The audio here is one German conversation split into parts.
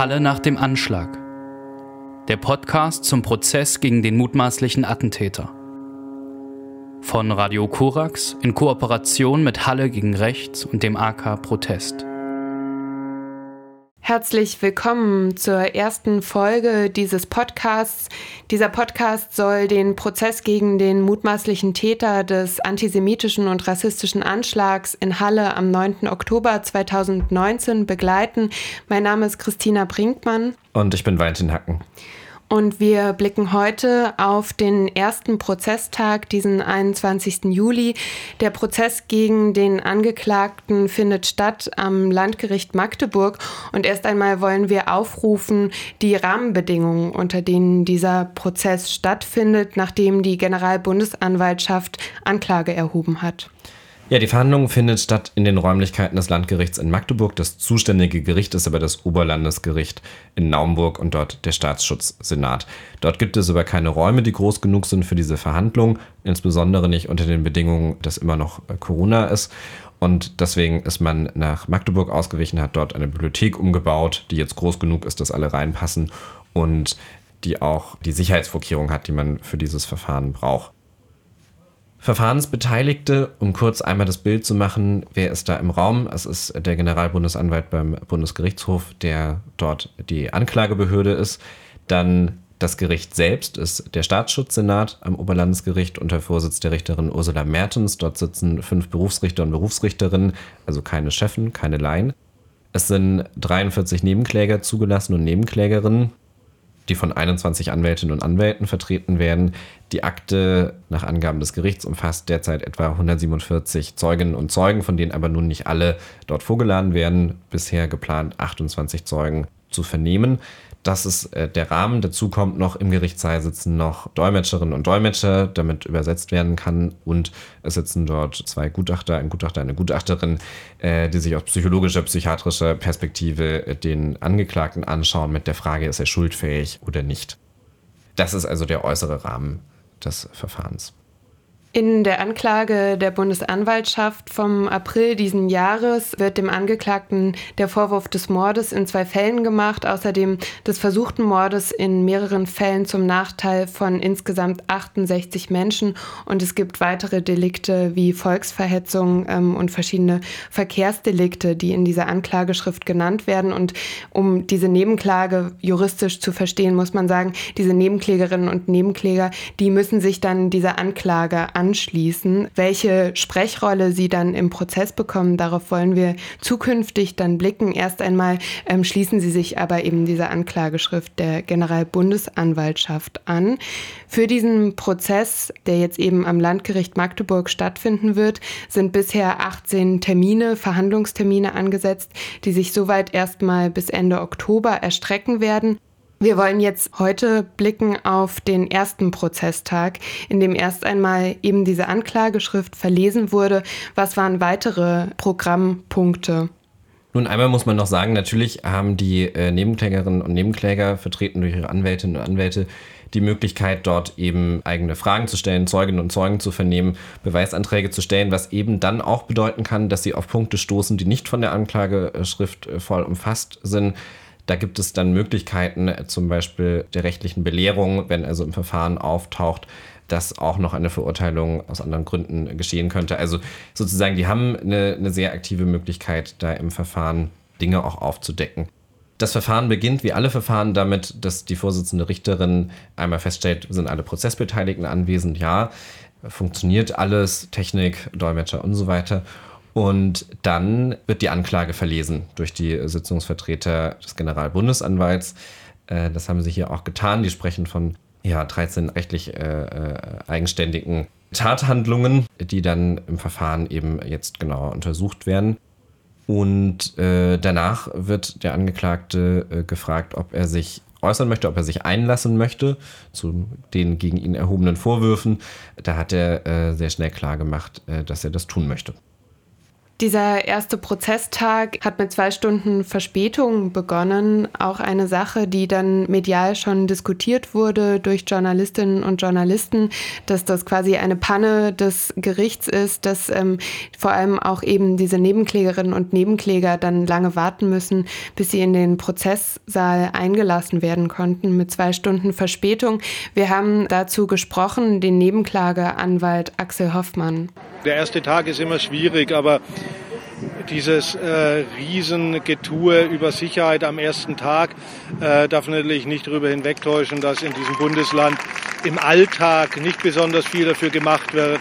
Halle nach dem Anschlag. Der Podcast zum Prozess gegen den mutmaßlichen Attentäter. Von Radio Korax in Kooperation mit Halle gegen Rechts und dem AK Protest. Herzlich willkommen zur ersten Folge dieses Podcasts. Dieser Podcast soll den Prozess gegen den mutmaßlichen Täter des antisemitischen und rassistischen Anschlags in Halle am 9. Oktober 2019 begleiten. Mein Name ist Christina Brinkmann. Und ich bin Valentin Hacken. Und wir blicken heute auf den ersten Prozesstag, diesen 21. Juli. Der Prozess gegen den Angeklagten findet statt am Landgericht Magdeburg. Und erst einmal wollen wir aufrufen, die Rahmenbedingungen, unter denen dieser Prozess stattfindet, nachdem die Generalbundesanwaltschaft Anklage erhoben hat. Ja, die Verhandlung findet statt in den Räumlichkeiten des Landgerichts in Magdeburg. Das zuständige Gericht ist aber das Oberlandesgericht in Naumburg und dort der Staatsschutzsenat. Dort gibt es aber keine Räume, die groß genug sind für diese Verhandlung, insbesondere nicht unter den Bedingungen, dass immer noch äh, Corona ist. Und deswegen ist man nach Magdeburg ausgewichen, hat dort eine Bibliothek umgebaut, die jetzt groß genug ist, dass alle reinpassen und die auch die Sicherheitsvorkehrungen hat, die man für dieses Verfahren braucht. Verfahrensbeteiligte, um kurz einmal das Bild zu machen, wer ist da im Raum? Es ist der Generalbundesanwalt beim Bundesgerichtshof, der dort die Anklagebehörde ist. Dann das Gericht selbst ist der Staatsschutzsenat am Oberlandesgericht unter Vorsitz der Richterin Ursula Mertens. Dort sitzen fünf Berufsrichter und Berufsrichterinnen, also keine Chefen, keine Laien. Es sind 43 Nebenkläger zugelassen und Nebenklägerinnen die von 21 Anwältinnen und Anwälten vertreten werden. Die Akte nach Angaben des Gerichts umfasst derzeit etwa 147 Zeuginnen und Zeugen, von denen aber nun nicht alle dort vorgeladen werden. Bisher geplant 28 Zeugen zu vernehmen. Das ist äh, der Rahmen. Dazu kommt noch im Gerichtssaal sitzen noch Dolmetscherinnen und Dolmetscher, damit übersetzt werden kann. Und es sitzen dort zwei Gutachter, ein Gutachter, eine Gutachterin, äh, die sich aus psychologischer, psychiatrischer Perspektive äh, den Angeklagten anschauen mit der Frage, ist er schuldfähig oder nicht. Das ist also der äußere Rahmen des Verfahrens. In der Anklage der Bundesanwaltschaft vom April diesen Jahres wird dem Angeklagten der Vorwurf des Mordes in zwei Fällen gemacht, außerdem des versuchten Mordes in mehreren Fällen zum Nachteil von insgesamt 68 Menschen. Und es gibt weitere Delikte wie Volksverhetzung ähm, und verschiedene Verkehrsdelikte, die in dieser Anklageschrift genannt werden. Und um diese Nebenklage juristisch zu verstehen, muss man sagen, diese Nebenklägerinnen und Nebenkläger, die müssen sich dann dieser Anklage anschließen. Welche Sprechrolle sie dann im Prozess bekommen, darauf wollen wir zukünftig dann blicken. Erst einmal ähm, schließen sie sich aber eben dieser Anklageschrift der Generalbundesanwaltschaft an. Für diesen Prozess, der jetzt eben am Landgericht Magdeburg stattfinden wird, sind bisher 18 Termine, Verhandlungstermine angesetzt, die sich soweit erstmal bis Ende Oktober erstrecken werden. Wir wollen jetzt heute blicken auf den ersten Prozesstag, in dem erst einmal eben diese Anklageschrift verlesen wurde. Was waren weitere Programmpunkte? Nun, einmal muss man noch sagen, natürlich haben die äh, Nebenklägerinnen und Nebenkläger, vertreten durch ihre Anwältinnen und Anwälte, die Möglichkeit, dort eben eigene Fragen zu stellen, Zeuginnen und Zeugen zu vernehmen, Beweisanträge zu stellen, was eben dann auch bedeuten kann, dass sie auf Punkte stoßen, die nicht von der Anklageschrift äh, voll umfasst sind. Da gibt es dann Möglichkeiten, äh, zum Beispiel der rechtlichen Belehrung, wenn also im Verfahren auftaucht, dass auch noch eine Verurteilung aus anderen Gründen geschehen könnte. Also sozusagen, die haben eine, eine sehr aktive Möglichkeit, da im Verfahren Dinge auch aufzudecken. Das Verfahren beginnt wie alle Verfahren damit, dass die Vorsitzende Richterin einmal feststellt, sind alle Prozessbeteiligten anwesend, ja, funktioniert alles, Technik, Dolmetscher und so weiter. Und dann wird die Anklage verlesen durch die Sitzungsvertreter des Generalbundesanwalts. Äh, das haben sie hier auch getan. Die sprechen von ja, 13 rechtlich äh, äh, eigenständigen Tathandlungen, die dann im Verfahren eben jetzt genauer untersucht werden. Und äh, danach wird der Angeklagte äh, gefragt, ob er sich äußern möchte, ob er sich einlassen möchte zu den gegen ihn erhobenen Vorwürfen. Da hat er äh, sehr schnell klar gemacht, dass er das tun möchte. Dieser erste Prozesstag hat mit zwei Stunden Verspätung begonnen. Auch eine Sache, die dann medial schon diskutiert wurde durch Journalistinnen und Journalisten, dass das quasi eine Panne des Gerichts ist, dass ähm, vor allem auch eben diese Nebenklägerinnen und Nebenkläger dann lange warten müssen, bis sie in den Prozesssaal eingelassen werden konnten mit zwei Stunden Verspätung. Wir haben dazu gesprochen, den Nebenklageanwalt Axel Hoffmann. Der erste Tag ist immer schwierig, aber dieses äh, Riesengetue über Sicherheit am ersten Tag äh, darf natürlich nicht darüber hinwegtäuschen, dass in diesem Bundesland im Alltag nicht besonders viel dafür gemacht wird,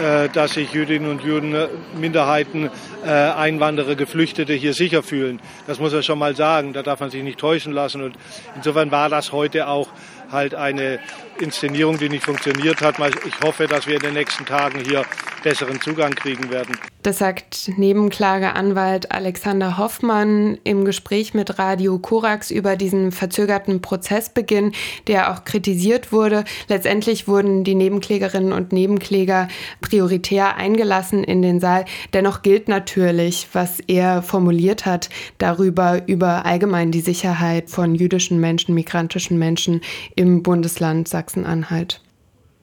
äh, dass sich Jüdinnen und Juden, äh, Minderheiten, äh, Einwanderer, Geflüchtete hier sicher fühlen. Das muss man schon mal sagen. Da darf man sich nicht täuschen lassen. Und insofern war das heute auch halt eine Inszenierung, die nicht funktioniert hat. Ich hoffe, dass wir in den nächsten Tagen hier besseren Zugang kriegen werden. Das sagt Nebenklageanwalt Alexander Hoffmann im Gespräch mit Radio Korax über diesen verzögerten Prozessbeginn, der auch kritisiert wurde. Letztendlich wurden die Nebenklägerinnen und Nebenkläger prioritär eingelassen in den Saal. Dennoch gilt natürlich, was er formuliert hat darüber, über allgemein die Sicherheit von jüdischen Menschen, migrantischen Menschen im Bundesland Sachsen-Anhalt.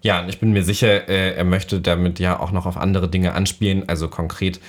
Ja, und ich bin mir sicher, äh, er möchte damit ja auch noch auf andere Dinge anspielen. Also konkret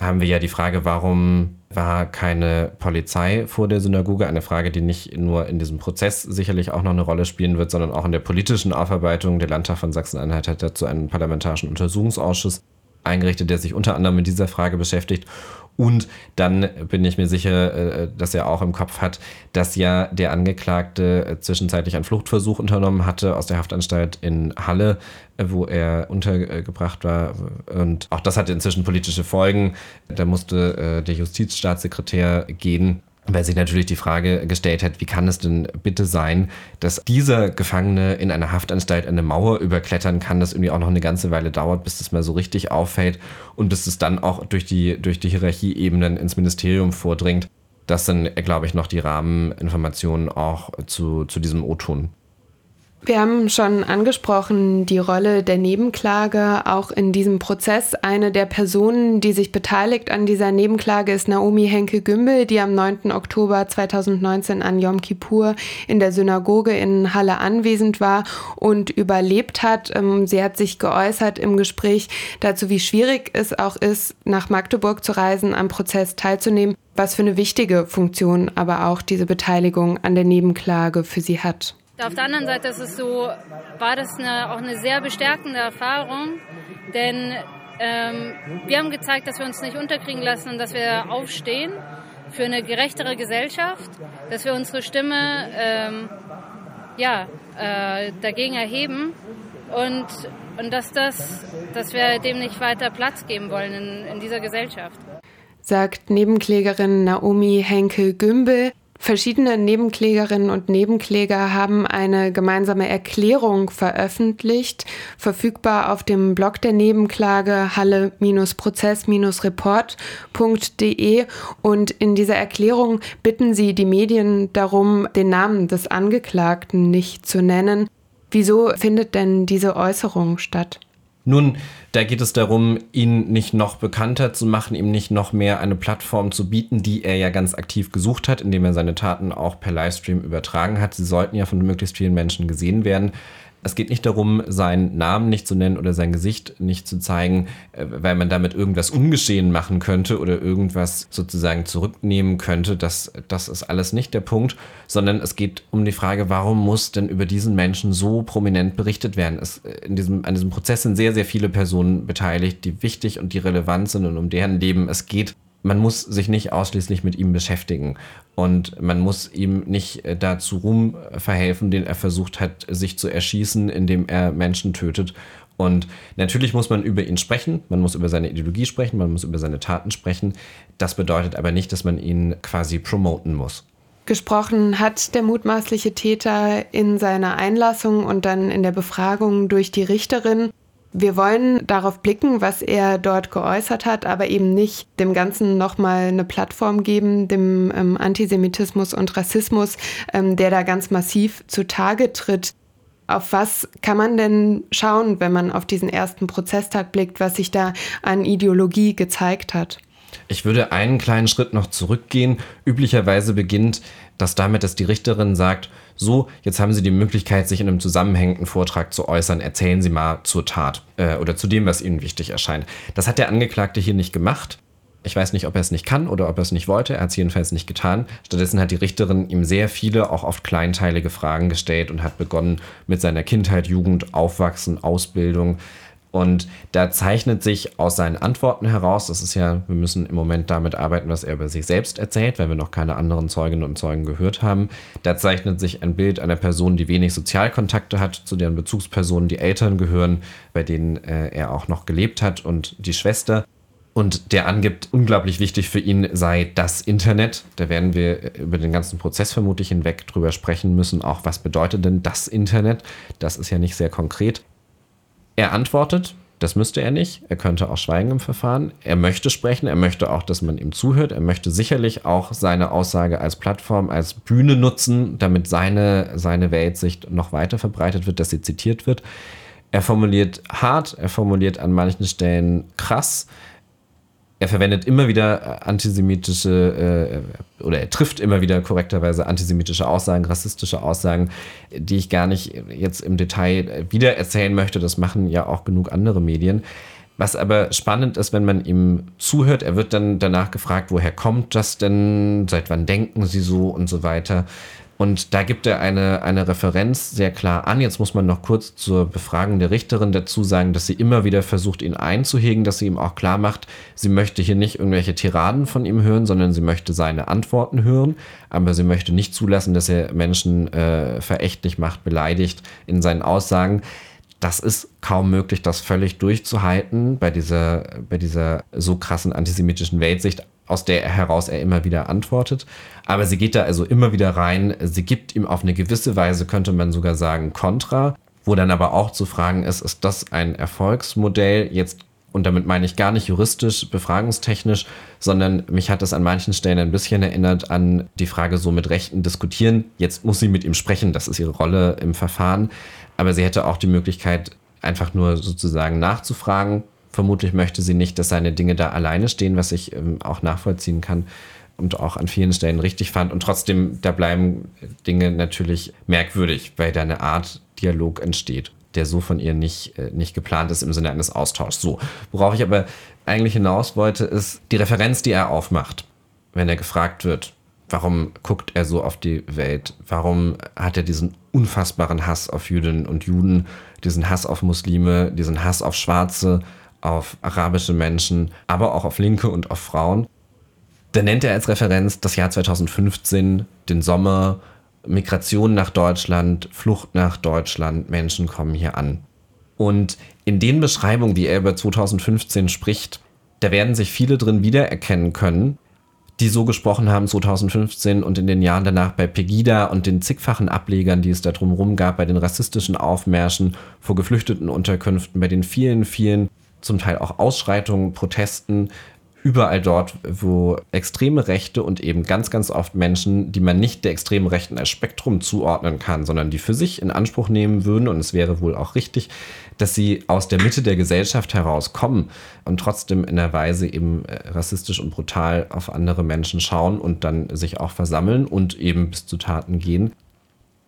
haben wir ja die Frage, warum war keine Polizei vor der Synagoge? Eine Frage, die nicht nur in diesem Prozess sicherlich auch noch eine Rolle spielen wird, sondern auch in der politischen Aufarbeitung. Der Landtag von Sachsen-Anhalt hat dazu einen parlamentarischen Untersuchungsausschuss eingerichtet, der sich unter anderem mit dieser Frage beschäftigt. Und dann bin ich mir sicher, äh, dass er auch im Kopf hat, dass ja der Angeklagte äh, zwischenzeitlich einen Fluchtversuch unternommen hatte aus der Haftanstalt in Halle, äh, wo er untergebracht war. Und auch das hatte inzwischen politische Folgen. Da musste der Justizstaatssekretär gehen weil sich natürlich die Frage gestellt hat, wie kann es denn bitte sein, dass dieser Gefangene in einer Haftanstalt eine Mauer überklettern kann, das irgendwie auch noch eine ganze Weile dauert, bis das mal so richtig auffällt und bis es dann auch durch die, durch die Hierarchieebenen ins Ministerium vordringt. Das sind, glaube ich, noch die Rahmeninformationen auch zu, zu diesem O-Ton. Wir haben schon angesprochen die Rolle der Nebenklage auch in diesem Prozess. Eine der Personen, die sich beteiligt an dieser Nebenklage, ist Naomi Henke-Gümbel, die am 9. Oktober 2019 an Yom Kippur in der Synagoge in Halle anwesend war und überlebt hat. Ähm, sie hat sich geäußert im Gespräch dazu, wie schwierig es auch ist, nach Magdeburg zu reisen, am Prozess teilzunehmen, was für eine wichtige Funktion aber auch diese Beteiligung an der Nebenklage für sie hat. Auf der anderen Seite ist es so, war das eine, auch eine sehr bestärkende Erfahrung, denn ähm, wir haben gezeigt, dass wir uns nicht unterkriegen lassen und dass wir aufstehen für eine gerechtere Gesellschaft, dass wir unsere Stimme ähm, ja, äh, dagegen erheben und, und dass, das, dass wir dem nicht weiter Platz geben wollen in, in dieser Gesellschaft. Sagt Nebenklägerin Naomi Henkel-Gümbel. Verschiedene Nebenklägerinnen und Nebenkläger haben eine gemeinsame Erklärung veröffentlicht, verfügbar auf dem Blog der Nebenklage halle-prozess-report.de und in dieser Erklärung bitten sie die Medien darum, den Namen des Angeklagten nicht zu nennen. Wieso findet denn diese Äußerung statt? Nun, da geht es darum, ihn nicht noch bekannter zu machen, ihm nicht noch mehr eine Plattform zu bieten, die er ja ganz aktiv gesucht hat, indem er seine Taten auch per Livestream übertragen hat. Sie sollten ja von möglichst vielen Menschen gesehen werden. Es geht nicht darum, seinen Namen nicht zu nennen oder sein Gesicht nicht zu zeigen, äh, weil man damit irgendwas ungeschehen machen könnte oder irgendwas sozusagen zurücknehmen könnte. Das, das ist alles nicht der Punkt, sondern es geht um die Frage, warum muss denn über diesen Menschen so prominent berichtet werden? Es, äh, in diesem, an diesem Prozess sind sehr, sehr viele Personen beteiligt, die wichtig und die relevant sind und um deren Leben es geht man muss sich nicht ausschließlich mit ihm beschäftigen und man muss ihm nicht äh, dazu Ruhm verhelfen, den er versucht hat, sich zu erschießen, indem er Menschen tötet. Und natürlich muss man über ihn sprechen, man muss über seine Ideologie sprechen, man muss über seine Taten sprechen. Das bedeutet aber nicht, dass man ihn quasi promoten muss. Gesprochen hat der mutmaßliche Täter in seiner Einlassung und dann in der Befragung durch die Richterin. Wir wollen darauf blicken, was er dort geäußert hat, aber eben nicht dem Ganzen nochmal eine Plattform geben, dem ähm, Antisemitismus und Rassismus, ähm, der da ganz massiv zutage tritt. Auf was kann man denn schauen, wenn man auf diesen ersten Prozesstag blickt, was sich da an Ideologie gezeigt hat? Ich würde einen kleinen Schritt noch zurückgehen. Üblicherweise beginnt das damit, dass die Richterin sagt, so, jetzt haben Sie die Möglichkeit, sich in einem zusammenhängenden Vortrag zu äußern. Erzählen Sie mal zur Tat äh, oder zu dem, was Ihnen wichtig erscheint. Das hat der Angeklagte hier nicht gemacht. Ich weiß nicht, ob er es nicht kann oder ob er es nicht wollte. Er hat es jedenfalls nicht getan. Stattdessen hat die Richterin ihm sehr viele, auch oft kleinteilige Fragen gestellt und hat begonnen mit seiner Kindheit, Jugend, Aufwachsen, Ausbildung. Und da zeichnet sich aus seinen Antworten heraus, das ist ja, wir müssen im Moment damit arbeiten, was er über sich selbst erzählt, weil wir noch keine anderen Zeuginnen und Zeugen gehört haben. Da zeichnet sich ein Bild einer Person, die wenig Sozialkontakte hat, zu deren Bezugspersonen die Eltern gehören, bei denen äh, er auch noch gelebt hat und die Schwester und der angibt, unglaublich wichtig für ihn sei das Internet. Da werden wir über den ganzen Prozess vermutlich hinweg drüber sprechen müssen, auch was bedeutet denn das Internet? Das ist ja nicht sehr konkret. Er antwortet, das müsste er nicht. Er könnte auch schweigen im Verfahren. Er möchte sprechen, er möchte auch, dass man ihm zuhört. Er möchte sicherlich auch seine Aussage als Plattform, als Bühne nutzen, damit seine, seine Weltsicht noch weiter verbreitet wird, dass sie zitiert wird. Er formuliert hart, er formuliert an manchen Stellen krass er verwendet immer wieder äh, antisemitische äh, oder er trifft immer wieder korrekterweise antisemitische Aussagen, rassistische Aussagen, die ich gar nicht jetzt im Detail äh, wieder erzählen möchte. Das machen ja auch genug andere Medien. Was aber spannend ist, wenn man ihm zuhört, er wird dann danach gefragt, woher kommt das denn, seit wann denken Sie so und so weiter. Und da gibt er eine, eine Referenz sehr klar an. Jetzt muss man noch kurz zur Befragung der Richterin dazu sagen, dass sie immer wieder versucht, ihn einzuhegen, dass sie ihm auch klar macht, sie möchte hier nicht irgendwelche Tiraden von ihm hören, sondern sie möchte seine Antworten hören. Aber sie möchte nicht zulassen, dass er Menschen äh, verächtlich macht, beleidigt in seinen Aussagen. Das ist kaum möglich, das völlig durchzuhalten bei dieser, bei dieser so krassen antisemitischen Weltsicht aus der heraus er immer wieder antwortet. Aber sie geht da also immer wieder rein. Sie gibt ihm auf eine gewisse Weise, könnte man sogar sagen, Kontra, wo dann aber auch zu fragen ist, ist das ein Erfolgsmodell jetzt und damit meine ich gar nicht juristisch, befragungstechnisch, sondern mich hat es an manchen Stellen ein bisschen erinnert an die Frage so mit Rechten diskutieren. Jetzt muss sie mit ihm sprechen, das ist ihre Rolle im Verfahren, aber sie hätte auch die Möglichkeit, einfach nur sozusagen nachzufragen, Vermutlich möchte sie nicht, dass seine Dinge da alleine stehen, was ich ähm, auch nachvollziehen kann und auch an vielen Stellen richtig fand. Und trotzdem, da bleiben Dinge natürlich merkwürdig, weil da eine Art Dialog entsteht, der so von ihr nicht, äh, nicht geplant ist im Sinne eines Austauschs. So, worauf ich aber eigentlich hinaus wollte, ist die Referenz, die er aufmacht, wenn er gefragt wird, warum guckt er so auf die Welt? Warum hat er diesen unfassbaren Hass auf Jüdinnen und Juden, diesen Hass auf Muslime, diesen Hass auf Schwarze? auf arabische Menschen, aber auch auf Linke und auf Frauen. Da nennt er als Referenz das Jahr 2015, den Sommer, Migration nach Deutschland, Flucht nach Deutschland, Menschen kommen hier an. Und in den Beschreibungen, die er über 2015 spricht, da werden sich viele drin wiedererkennen können, die so gesprochen haben 2015 und in den Jahren danach bei Pegida und den zigfachen Ablegern, die es da drumherum gab, bei den rassistischen Aufmärschen vor geflüchteten Unterkünften, bei den vielen, vielen zum Teil auch Ausschreitungen, Protesten, überall dort, wo extreme Rechte und eben ganz, ganz oft Menschen, die man nicht der extremen Rechten als Spektrum zuordnen kann, sondern die für sich in Anspruch nehmen würden, und es wäre wohl auch richtig, dass sie aus der Mitte der Gesellschaft herauskommen und trotzdem in der Weise eben äh, rassistisch und brutal auf andere Menschen schauen und dann sich auch versammeln und eben bis zu Taten gehen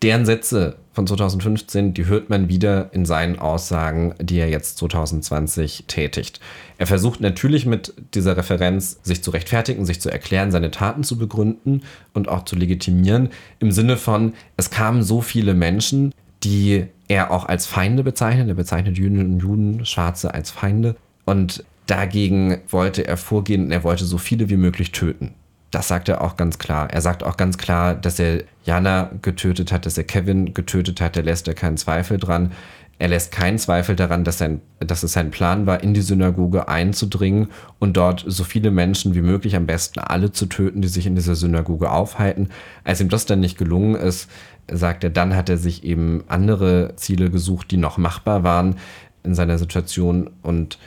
deren Sätze von 2015, die hört man wieder in seinen Aussagen, die er jetzt 2020 tätigt. Er versucht natürlich mit dieser Referenz sich zu rechtfertigen, sich zu erklären, seine Taten zu begründen und auch zu legitimieren, im Sinne von, es kamen so viele Menschen, die er auch als Feinde bezeichnet. Er bezeichnet Juden und Juden, Schwarze als Feinde. Und dagegen wollte er vorgehen und er wollte so viele wie möglich töten das sagt er auch ganz klar. Er sagt auch ganz klar, dass er Jana getötet hat, dass er Kevin getötet hat. Er lässt da keinen Zweifel dran. Er lässt keinen Zweifel daran, dass, sein, dass es sein Plan war, in die Synagoge einzudringen und dort so viele Menschen wie möglich, am besten alle zu töten, die sich in dieser Synagoge aufhalten. Als ihm das dann nicht gelungen ist, sagt er, dann hat er sich eben andere Ziele gesucht, die noch machbar waren in seiner Situation. Und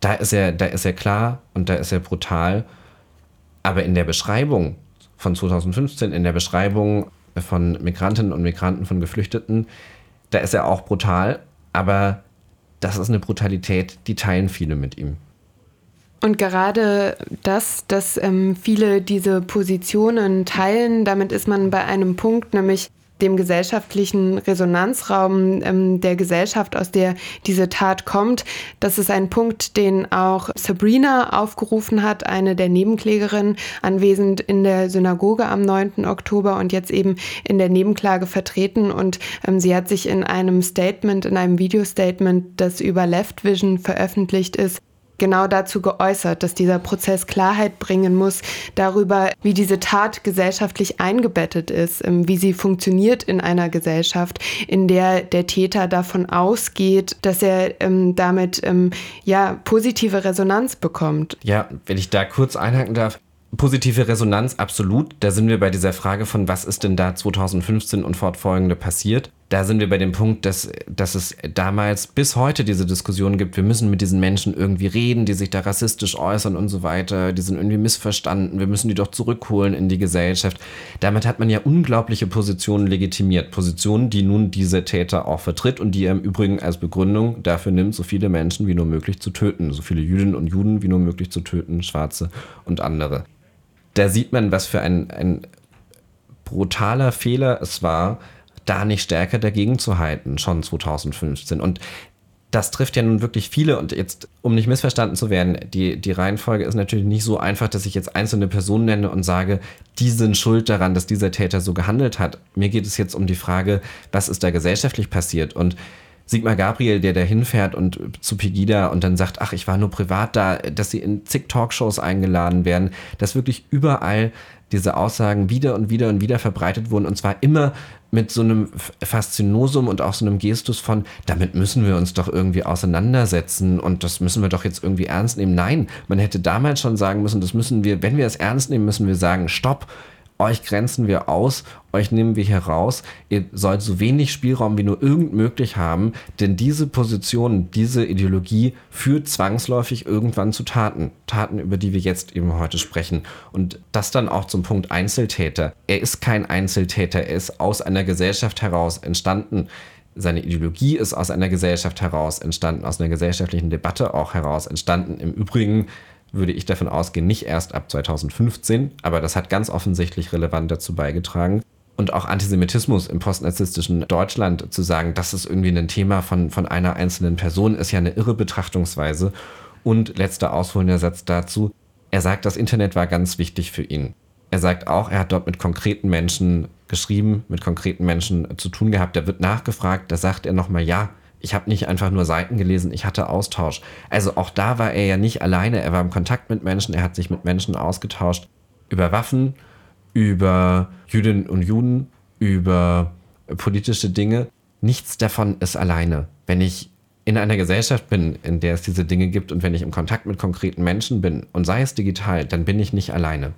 da ist er, da ist er klar und da ist er brutal. Aber in der Beschreibung von 2015, in der Beschreibung von Migrantinnen und Migranten, von Geflüchteten, da ist er auch brutal, aber das ist eine Brutalität, die teilen viele mit ihm. Und gerade das, dass ähm, viele diese Positionen teilen, damit ist man bei einem Punkt, nämlich dem gesellschaftlichen Resonanzraum ähm, der Gesellschaft, aus der diese Tat kommt. Das ist ein Punkt, den auch Sabrina aufgerufen hat, eine der Nebenklägerinnen, anwesend in der Synagoge am 9. Oktober und jetzt eben in der Nebenklage vertreten. Und ähm, sie hat sich in einem Statement, in einem Videostatement, das über Left Vision veröffentlicht ist, genau dazu geäußert, dass dieser Prozess Klarheit bringen muss darüber, wie diese Tat gesellschaftlich eingebettet ist, ähm, wie sie funktioniert in einer Gesellschaft, in der der Täter davon ausgeht, dass er ähm, damit ähm, ja positive Resonanz bekommt. Ja, wenn ich da kurz einhaken darf. Positive Resonanz, absolut. Da sind wir bei dieser Frage von, was ist denn da 2015 und fortfolgende passiert da sind wir bei dem Punkt, dass, dass es damals bis heute diese Diskussion gibt, wir müssen mit diesen Menschen irgendwie reden, die sich da rassistisch äußern und so weiter, die sind irgendwie missverstanden, wir müssen die doch zurückholen in die Gesellschaft. Damit hat man ja unglaubliche Positionen legitimiert, Positionen, die nun diese Täter auch vertritt und die er im Übrigen als Begründung dafür nimmt, so viele Menschen wie nur möglich zu töten, so viele Jüdinnen und Juden wie nur möglich zu töten, Schwarze und andere. Da sieht man, was für ein, ein brutaler Fehler es war, da nicht stärker dagegen zu halten, schon 2015. Und das trifft ja nun wirklich viele und jetzt, um nicht missverstanden zu werden, die, die Reihenfolge ist natürlich nicht so einfach, dass ich jetzt einzelne Personen nenne und sage, die sind schuld daran, dass dieser Täter so gehandelt hat. Mir geht es jetzt um die Frage, was ist da gesellschaftlich passiert und Sigmar Gabriel, der da hinfährt und zu Pegida und dann sagt, ach, ich war nur privat da, dass sie in zig Talkshows eingeladen werden, dass wirklich überall diese Aussagen wieder und wieder und wieder verbreitet wurden und zwar immer mit so einem Faszinosum und auch so einem Gestus von, damit müssen wir uns doch irgendwie auseinandersetzen und das müssen wir doch jetzt irgendwie ernst nehmen. Nein, man hätte damals schon sagen müssen, das müssen wir, wenn wir es ernst nehmen, müssen wir sagen, stopp, euch grenzen wir aus, euch nehmen wir hier raus, ihr sollt so wenig Spielraum wie nur irgend möglich haben, denn diese Position, diese Ideologie führt zwangsläufig irgendwann zu Taten. Taten, über die wir jetzt eben heute sprechen. Und das dann auch zum Punkt Einzeltäter. Er ist kein Einzeltäter, er ist aus einer Gesellschaft heraus entstanden seine Ideologie ist aus einer Gesellschaft heraus entstanden, aus einer gesellschaftlichen Debatte auch heraus entstanden. Im Übrigen würde ich davon ausgehen, nicht erst ab 2015, aber das hat ganz offensichtlich relevant dazu beigetragen. Und auch Antisemitismus im postnarzisstischen Deutschland zu sagen, das ist irgendwie ein Thema von, von einer einzelnen Person, ist ja eine irre Betrachtungsweise. Und letzter ausholender Satz dazu. Er sagt, das Internet war ganz wichtig für ihn. Er sagt auch, er hat dort mit konkreten Menschen geschrieben, mit konkreten Menschen zu tun gehabt. Da wird nachgefragt, da sagt er nochmal, ja, ich habe nicht einfach nur Seiten gelesen, ich hatte Austausch. Also auch da war er ja nicht alleine, er war im Kontakt mit Menschen, er hat sich mit Menschen ausgetauscht über Waffen, über Jüdinnen und Juden, über politische Dinge. Nichts davon ist alleine. Wenn ich in einer Gesellschaft bin, in der es diese Dinge gibt und wenn ich im Kontakt mit konkreten Menschen bin und sei es digital, dann bin ich nicht alleine.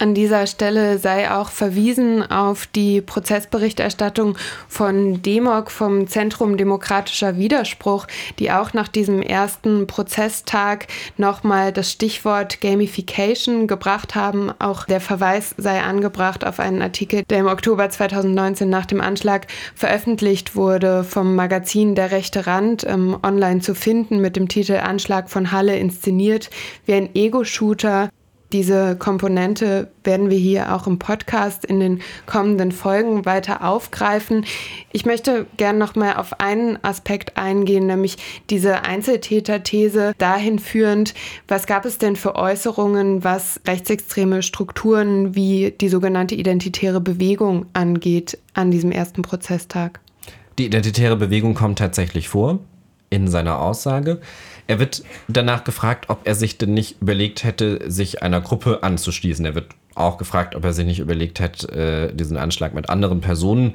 An dieser Stelle sei auch verwiesen auf die Prozessberichterstattung von DEMOC vom Zentrum Demokratischer Widerspruch, die auch nach diesem ersten Prozesstag nochmal das Stichwort Gamification gebracht haben. Auch der Verweis sei angebracht auf einen Artikel, der im Oktober 2019 nach dem Anschlag veröffentlicht wurde vom Magazin Der rechte Rand, ähm, online zu finden mit dem Titel Anschlag von Halle inszeniert wie ein Ego-Shooter diese Komponente werden wir hier auch im Podcast in den kommenden Folgen weiter aufgreifen. Ich möchte gerne noch mal auf einen Aspekt eingehen, nämlich diese Einzeltäter-These dahin führend, was gab es denn für Äußerungen, was rechtsextreme Strukturen wie die sogenannte identitäre Bewegung angeht an diesem ersten Prozesstag? Die identitäre Bewegung kommt tatsächlich vor in seiner Aussage. Er wird danach gefragt, ob er sich denn nicht überlegt hätte, sich einer Gruppe anzuschließen. Er wird auch gefragt, ob er sich nicht überlegt hätte, äh, diesen Anschlag mit anderen Personen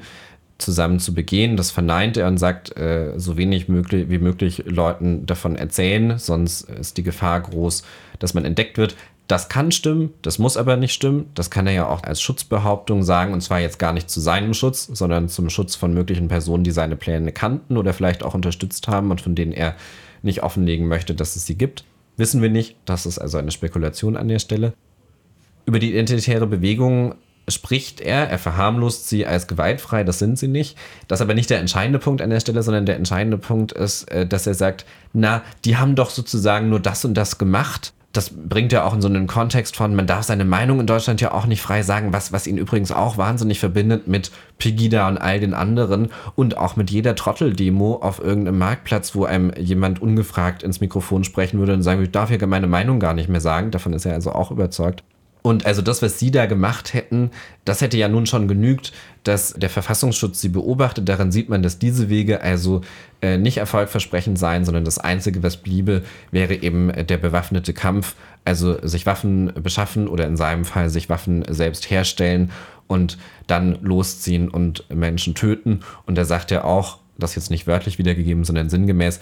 zusammen zu begehen. Das verneint er und sagt, äh, so wenig möglich, wie möglich Leuten davon erzählen, sonst ist die Gefahr groß, dass man entdeckt wird. Das kann stimmen, das muss aber nicht stimmen. Das kann er ja auch als Schutzbehauptung sagen, und zwar jetzt gar nicht zu seinem Schutz, sondern zum Schutz von möglichen Personen, die seine Pläne kannten oder vielleicht auch unterstützt haben und von denen er nicht offenlegen möchte, dass es sie gibt. Wissen wir nicht. Das ist also eine Spekulation an der Stelle. Über die identitäre Bewegung spricht er, er verharmlost sie als gewaltfrei, das sind sie nicht. Das ist aber nicht der entscheidende Punkt an der Stelle, sondern der entscheidende Punkt ist, äh, dass er sagt, na, die haben doch sozusagen nur das und das gemacht, das bringt ja auch in so einen Kontext von, man darf seine Meinung in Deutschland ja auch nicht frei sagen, was, was ihn übrigens auch wahnsinnig verbindet mit Pegida und all den anderen und auch mit jeder Trotteldemo auf irgendeinem Marktplatz, wo einem jemand ungefragt ins Mikrofon sprechen würde und sagen, ich darf hier meine Meinung gar nicht mehr sagen. Davon ist er also auch überzeugt. Und also das, was sie da gemacht hätten, das hätte ja nun schon genügt, dass der Verfassungsschutz sie beobachtet. Daran sieht man, dass diese Wege also äh, nicht erfolgversprechend seien, sondern das Einzige, was bliebe, wäre eben der bewaffnete Kampf, also sich Waffen beschaffen oder in seinem Fall sich Waffen selbst herstellen und dann losziehen und Menschen töten. Und er sagt ja auch, das jetzt nicht wörtlich wiedergegeben, sondern sinngemäß,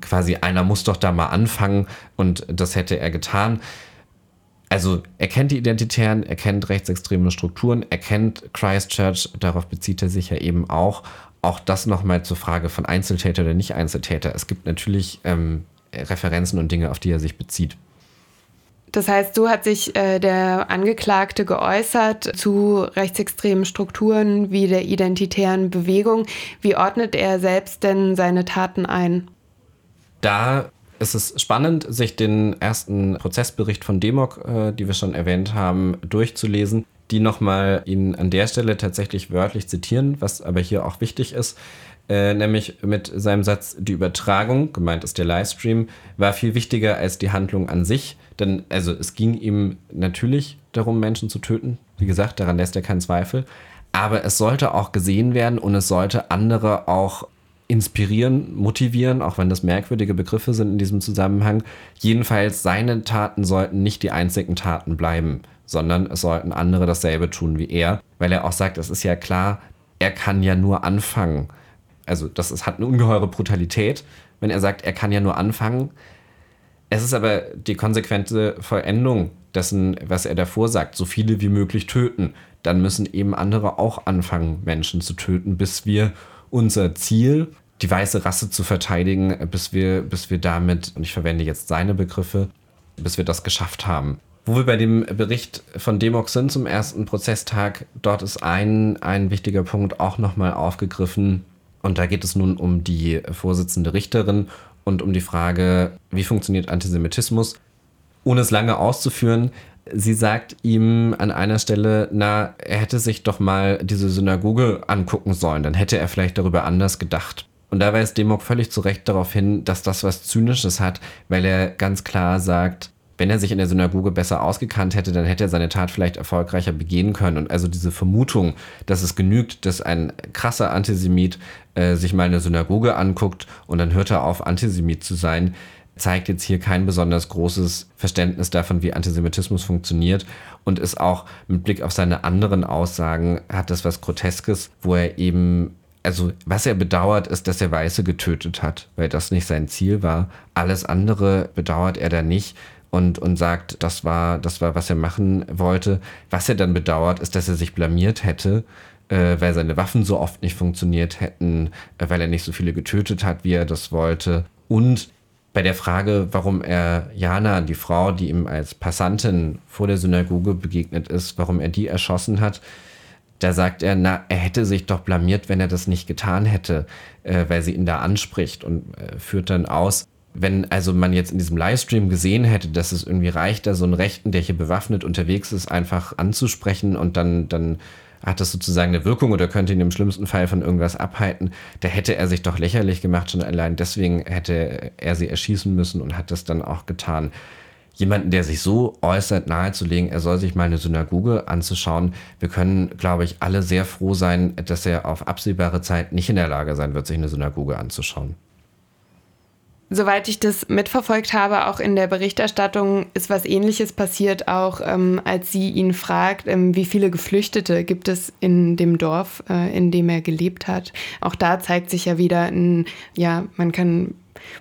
quasi einer muss doch da mal anfangen und das hätte er getan also er kennt die Identitären, er kennt rechtsextreme Strukturen, er kennt Christchurch, darauf bezieht er sich ja eben auch. Auch das nochmal zur Frage von Einzeltäter oder nicht Einzeltäter. Es gibt natürlich ähm, Referenzen und Dinge, auf die er sich bezieht. Das heißt, so hat sich äh, der Angeklagte geäußert zu rechtsextremen Strukturen wie der identitären Bewegung. Wie ordnet er selbst denn seine Taten ein? Da es ist spannend, sich den ersten Prozessbericht von Demok, äh, die wir schon erwähnt haben, durchzulesen, die nochmal ihn an der Stelle tatsächlich wörtlich zitieren, was aber hier auch wichtig ist. Äh, nämlich mit seinem Satz, die Übertragung, gemeint ist der Livestream, war viel wichtiger als die Handlung an sich. Denn also es ging ihm natürlich darum, Menschen zu töten. Wie gesagt, daran lässt er keinen Zweifel. Aber es sollte auch gesehen werden und es sollte andere auch inspirieren, motivieren, auch wenn das merkwürdige Begriffe sind in diesem Zusammenhang. Jedenfalls, seine Taten sollten nicht die einzigen Taten bleiben, sondern es sollten andere dasselbe tun wie er, weil er auch sagt, es ist ja klar, er kann ja nur anfangen. Also das ist, hat eine ungeheure Brutalität, wenn er sagt, er kann ja nur anfangen. Es ist aber die konsequente Vollendung dessen, was er davor sagt, so viele wie möglich töten. Dann müssen eben andere auch anfangen, Menschen zu töten, bis wir unser Ziel, die weiße Rasse zu verteidigen, bis wir, bis wir damit, und ich verwende jetzt seine Begriffe, bis wir das geschafft haben. Wo wir bei dem Bericht von Demok sind zum ersten Prozesstag, dort ist ein, ein wichtiger Punkt auch nochmal aufgegriffen. Und da geht es nun um die Vorsitzende Richterin und um die Frage, wie funktioniert Antisemitismus. Ohne es lange auszuführen, sie sagt ihm an einer Stelle, na, er hätte sich doch mal diese Synagoge angucken sollen, dann hätte er vielleicht darüber anders gedacht. Und da weist Demok völlig zu Recht darauf hin, dass das was Zynisches hat, weil er ganz klar sagt, wenn er sich in der Synagoge besser ausgekannt hätte, dann hätte er seine Tat vielleicht erfolgreicher begehen können. Und also diese Vermutung, dass es genügt, dass ein krasser Antisemit äh, sich mal eine Synagoge anguckt und dann hört er auf, Antisemit zu sein, zeigt jetzt hier kein besonders großes Verständnis davon, wie Antisemitismus funktioniert und ist auch mit Blick auf seine anderen Aussagen, hat das was Groteskes, wo er eben, also was er bedauert, ist, dass er Weiße getötet hat, weil das nicht sein Ziel war. Alles andere bedauert er da nicht. Und, und sagt, das war, das war, was er machen wollte. Was er dann bedauert, ist, dass er sich blamiert hätte, äh, weil seine Waffen so oft nicht funktioniert hätten, äh, weil er nicht so viele getötet hat, wie er das wollte. Und bei der Frage, warum er Jana, die Frau, die ihm als Passantin vor der Synagoge begegnet ist, warum er die erschossen hat, da sagt er, na, er hätte sich doch blamiert, wenn er das nicht getan hätte, äh, weil sie ihn da anspricht und äh, führt dann aus, wenn also man jetzt in diesem Livestream gesehen hätte, dass es irgendwie reicht, da so einen Rechten, der hier bewaffnet unterwegs ist, einfach anzusprechen und dann, dann hat das sozusagen eine Wirkung oder könnte ihn im schlimmsten Fall von irgendwas abhalten, da hätte er sich doch lächerlich gemacht, schon allein deswegen hätte er sie erschießen müssen und hat das dann auch getan. Jemanden, der sich so äußert, nahezulegen, er soll sich mal eine Synagoge anzuschauen. Wir können, glaube ich, alle sehr froh sein, dass er auf absehbare Zeit nicht in der Lage sein wird, sich eine Synagoge anzuschauen. Soweit ich das mitverfolgt habe, auch in der Berichterstattung ist was Ähnliches passiert, auch ähm, als sie ihn fragt, ähm, wie viele Geflüchtete gibt es in dem Dorf, äh, in dem er gelebt hat. Auch da zeigt sich ja wieder ein, ja, man kann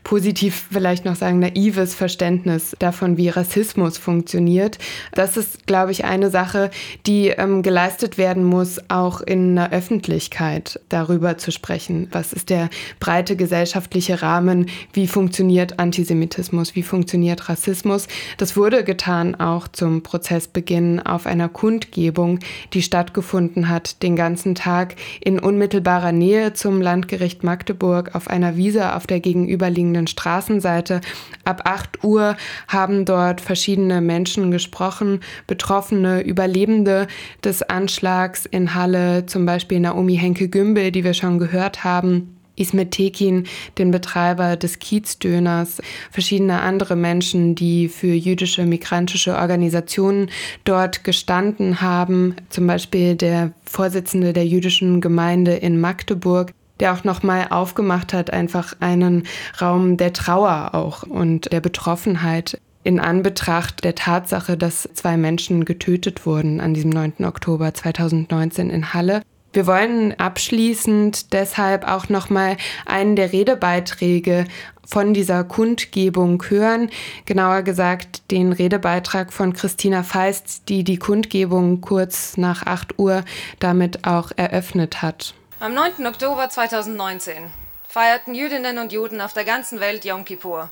positiv vielleicht noch sagen, naives Verständnis davon, wie Rassismus funktioniert. Das ist, glaube ich, eine Sache, die ähm, geleistet werden muss, auch in der Öffentlichkeit darüber zu sprechen. Was ist der breite gesellschaftliche Rahmen? Wie funktioniert Antisemitismus? Wie funktioniert Rassismus? Das wurde getan auch zum Prozessbeginn auf einer Kundgebung, die stattgefunden hat, den ganzen Tag in unmittelbarer Nähe zum Landgericht Magdeburg auf einer Wiese auf der gegenüber gegenüberliegenden Straßenseite. Ab 8 Uhr haben dort verschiedene Menschen gesprochen, Betroffene, Überlebende des Anschlags in Halle, zum Beispiel Naomi Henke-Gümbel, die wir schon gehört haben. Ismet Tekin, den Betreiber des Kiezdöners, verschiedene andere Menschen, die für jüdische migrantische Organisationen dort gestanden haben, zum Beispiel der Vorsitzende der jüdischen Gemeinde in Magdeburg, der auch nochmal aufgemacht hat, einfach einen Raum der Trauer auch und der Betroffenheit in Anbetracht der Tatsache, dass zwei Menschen getötet wurden an diesem 9. Oktober 2019 in Halle. Wir wollen abschließend deshalb auch nochmal einen der Redebeiträge von dieser Kundgebung hören. Genauer gesagt den Redebeitrag von Christina Feist, die die Kundgebung kurz nach 8 Uhr damit auch eröffnet hat. Am 9. Oktober 2019 feierten Jüdinnen und Juden auf der ganzen Welt Yom Kippur.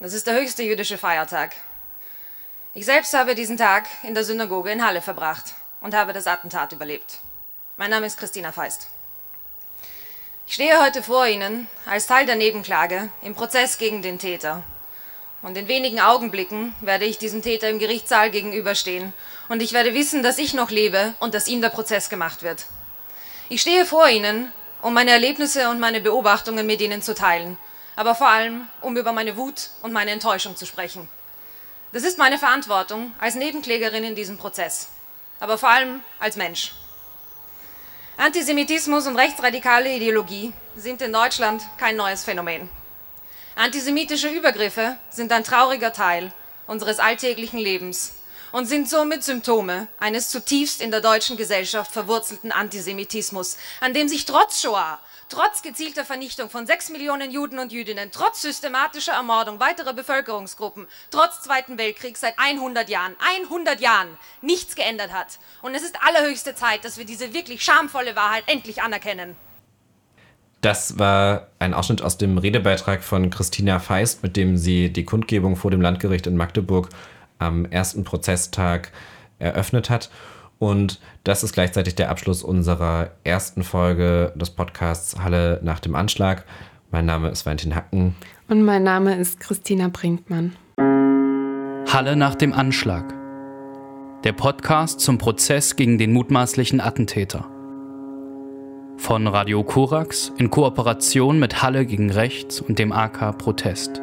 Das ist der höchste jüdische Feiertag. Ich selbst habe diesen Tag in der Synagoge in Halle verbracht und habe das Attentat überlebt. Mein Name ist Christina Feist. Ich stehe heute vor Ihnen als Teil der Nebenklage im Prozess gegen den Täter. Und in wenigen Augenblicken werde ich diesem Täter im Gerichtssaal gegenüberstehen und ich werde wissen, dass ich noch lebe und dass ihm der Prozess gemacht wird. Ich stehe vor Ihnen, um meine Erlebnisse und meine Beobachtungen mit Ihnen zu teilen, aber vor allem, um über meine Wut und meine Enttäuschung zu sprechen. Das ist meine Verantwortung als Nebenklägerin in diesem Prozess, aber vor allem als Mensch. Antisemitismus und rechtsradikale Ideologie sind in Deutschland kein neues Phänomen. Antisemitische Übergriffe sind ein trauriger Teil unseres alltäglichen Lebens und sind somit Symptome eines zutiefst in der deutschen Gesellschaft verwurzelten Antisemitismus, an dem sich trotz Shoah Trotz gezielter Vernichtung von sechs Millionen Juden und Jüdinnen, trotz systematischer Ermordung weiterer Bevölkerungsgruppen, trotz Zweiten Weltkrieg seit 100 Jahren, 100 Jahren nichts geändert hat. Und es ist allerhöchste Zeit, dass wir diese wirklich schamvolle Wahrheit endlich anerkennen. Das war ein Ausschnitt aus dem Redebeitrag von Christina Feist, mit dem sie die Kundgebung vor dem Landgericht in Magdeburg am ersten Prozesstag eröffnet hat. Und das ist gleichzeitig der Abschluss unserer ersten Folge des Podcasts Halle nach dem Anschlag. Mein Name ist Valentin Hacken. Und mein Name ist Christina Brinkmann. Halle nach dem Anschlag. Der Podcast zum Prozess gegen den mutmaßlichen Attentäter. Von Radio Korax in Kooperation mit Halle gegen Rechts und dem AK Protest.